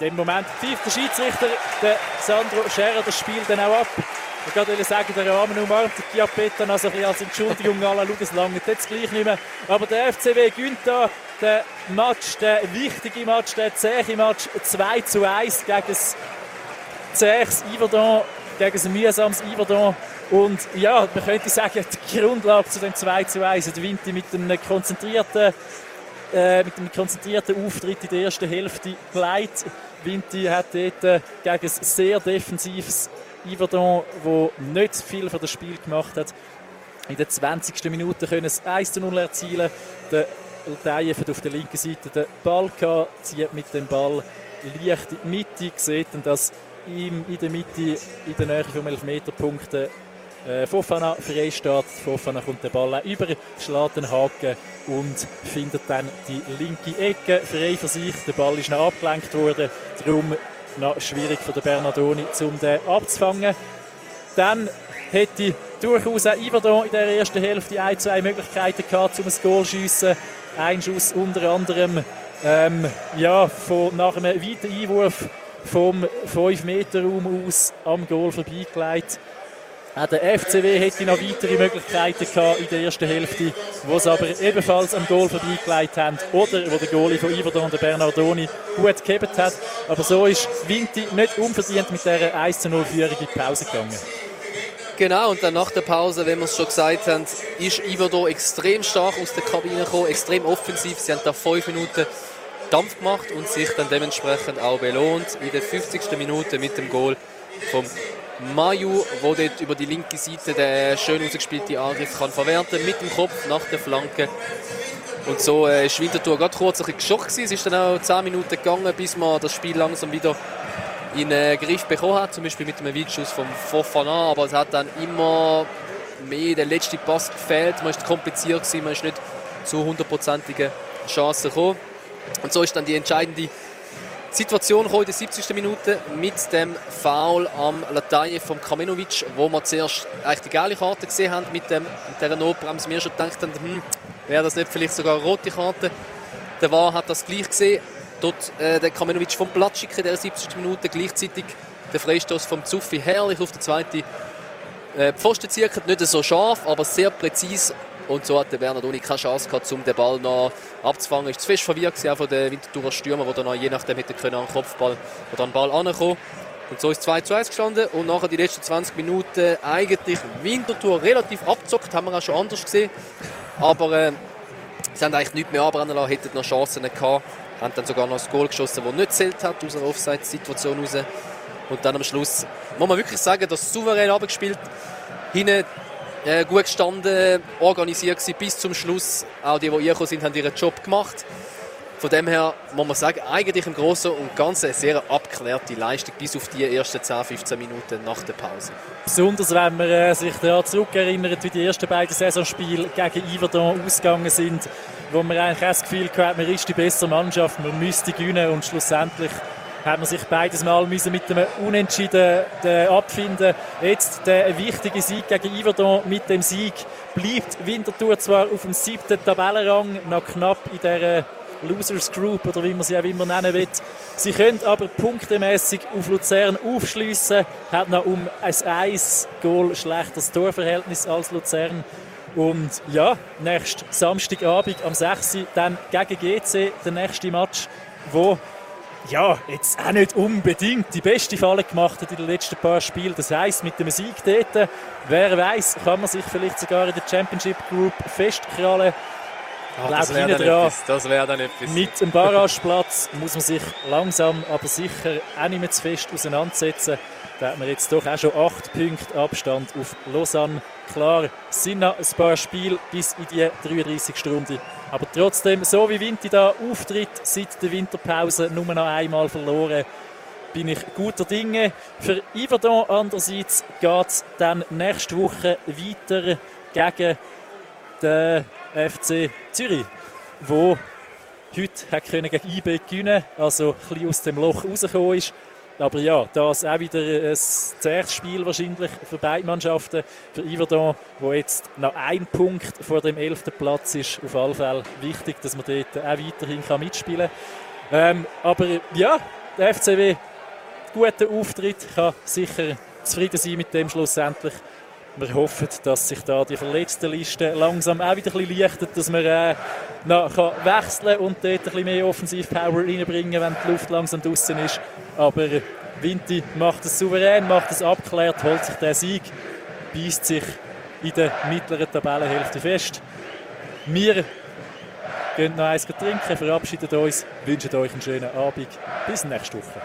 in dem Moment pfeift der Schiedsrichter, der Sandro Scherer, das Spiel dann auch ab. Ich wollte sagen, der Rahmen umarmt Chiappetta also ein als Entschuldigung, alle schauen, es lange jetzt gleich nicht mehr. Aber der FCW gönnt da den Match, der wichtige Match, der zähe Match 2 zu 1 gegen das zähes Iverdon, gegen ein mühsames Iverdon. Und ja, man könnte sagen, die Grundlage zu dem 2 zu 1, der Winter mit einem konzentrierten äh, mit einem konzentrierten Auftritt in der ersten Hälfte geleitet. Vinti hat dort äh, gegen ein sehr defensives Yverdon, wo nicht viel für das Spiel gemacht hat, in der 20. Minute können es 1 zu 0 erzielen. Der Lutajev hat auf der linken Seite den Ball gehabt, zieht mit dem Ball leicht in die Mitte, sieht dass ihm in der Mitte, in der Nähe vom Elfmeterpunkten äh, Fofana freisteht. Fofana kommt den Ball über, schlägt den Haken und findet dann die linke Ecke frei für sich. Der Ball ist noch abgelenkt worden, darum noch schwierig für den Bernardoni, um den abzufangen. Dann hätte durchaus auch Iverdon in der ersten Hälfte ein, zwei Möglichkeiten gehabt, um ein Goal zu schiessen. Ein Schuss unter anderem ähm, ja, von, nach einem weiten Einwurf vom 5-Meter-Raum aus am Goal vorbeigelegt. Auch der FCW hätte noch weitere Möglichkeiten gehabt in der ersten Hälfte, wo sie aber ebenfalls am Goal vorbeigelegt haben oder wo der Goalie von Iverdon, der Bernardoni, gut gehebt hat. Aber so ist Vinti nicht unverdient mit dieser 1-0 Führung in die Pause gegangen. Genau, und dann nach der Pause, wenn wir es schon gesagt haben, ist Iverdon extrem stark aus der Kabine gekommen, extrem offensiv. Sie haben da fünf Minuten Dampf gemacht und sich dann dementsprechend auch belohnt in der 50. Minute mit dem Goal vom Mayu, wo dort über die linke Seite den schön ausgespielte Angriff kann verwerten mit dem Kopf nach der Flanke. Und so äh, ist Winterthur gerade kurz ein geschockt. Es ist dann auch 10 Minuten gegangen, bis man das Spiel langsam wieder in den äh, Griff bekommen hat, zum Beispiel mit einem Wildschuss vom Fofana, aber es hat dann immer mehr der letzte Pass gefehlt, man ist kompliziert gewesen, man ist nicht zu hundertprozentigen Chancen gekommen. Und so ist dann die entscheidende Situation in der 70. Minute mit dem Foul am Latein von Kamenovic, wo wir zuerst eigentlich die geile Karte gesehen haben mit, dem, mit dieser Notbremse. Wir schon gedacht haben, hm, wäre das nicht vielleicht sogar eine rote Karte. Der War hat das gleich gesehen. Dort äh, der Kamenovic vom Platz schicken in der 70. Minute gleichzeitig der Freistoß vom Zuffi herrlich auf der zweiten äh, Pfosten zirkelt. Nicht so scharf, aber sehr präzise und so hat der Bernardoni keine Chance gehabt, um den Ball noch abzufangen. Ist zu fest verwirrt gewesen, von den Winterthurer Stürmer, die dann je nachdem hätte können an den Kopfball oder an den Ball ankommen. Und so ist 2 zu 1 gestanden und nachher die letzten 20 Minuten eigentlich Winterthur relativ abzockt, haben wir auch schon anders gesehen. Aber äh, sie haben eigentlich nichts mehr anbrennen lassen, hätten noch Chancen gehabt. Haben dann sogar noch ein Goal geschossen, das nicht zählt hat aus einer Offside-Situation raus. Und dann am Schluss muss man wirklich sagen, dass souverän abgespielt. Hinten gut gestanden, organisiert gewesen, bis zum Schluss. Auch die, die hier sind, haben ihren Job gemacht. Von dem her muss man sagen, eigentlich im Großen und Ganzen eine sehr abgeklärte Leistung bis auf die ersten 10, 15 Minuten nach der Pause. Besonders wenn man äh, sich daran zurückerinnert, wie die ersten beiden Saisonspiele gegen Iverdon ausgegangen sind, wo man eigentlich das Gefühl hatte, man ist die bessere Mannschaft, man müsste gewinnen und schlussendlich hat man sich beides Mal müssen mit einem Unentschieden äh, abfinden. Jetzt der wichtige Sieg gegen Iverdon. Mit dem Sieg bleibt Winterthur zwar auf dem siebten Tabellenrang, noch knapp in der Losers Group oder wie man sie auch immer nennen will. Sie können aber punktemäßig auf Luzern aufschliessen, hat noch um ein 1 Goal schlechteres Torverhältnis als Luzern. Und ja, nächsten Samstagabend am 6. dann gegen GC, der nächste Match, wo ja, jetzt auch nicht unbedingt die beste Falle gemacht hat in den letzten paar Spielen. Das heisst, mit dem Sieg dort, wer weiß, kann man sich vielleicht sogar in der Championship Group festkrallen. Oh, das wäre dann, etwas. Das wär dann etwas. Mit dem Barrageplatz muss man sich langsam, aber sicher auch nicht mehr zu fest auseinandersetzen. Da hat man jetzt doch auch schon 8 Punkte Abstand auf Lausanne. Klar, es sind noch ein paar Spiele bis in die 33. Stunde. Aber trotzdem, so wie Vinti da auftritt, seit der Winterpause nur noch einmal verloren, bin ich guter Dinge. Für Yverdon andererseits geht es dann nächste Woche weiter gegen den FC Zürich, wo heute gegen IB gewinnen also ein bisschen aus dem Loch rausgekommen ist. Aber ja, das auch wieder ein zähes Spiel wahrscheinlich für beide Mannschaften. Für Yverdon, wo jetzt noch ein Punkt vor dem 11. Platz ist, auf alle Fälle wichtig, dass man dort auch weiterhin mitspielen kann. Ähm, aber ja, der FCW guter Auftritt, kann sicher zufrieden sein mit dem schlussendlich. Wir hoffen, dass sich da die Verletztenliste langsam auch wieder ein bisschen lichtet, dass man äh, noch kann wechseln und dort ein bisschen mehr Offensivpower reinbringen wenn die Luft langsam draußen ist. Aber Vinti macht es souverän, macht es abklärt, holt sich den Sieg, beißt sich in der mittleren Tabellenhälfte fest. Wir gehen noch eins trinken, verabschieden uns, wünschen euch einen schönen Abend. Bis nächste Woche.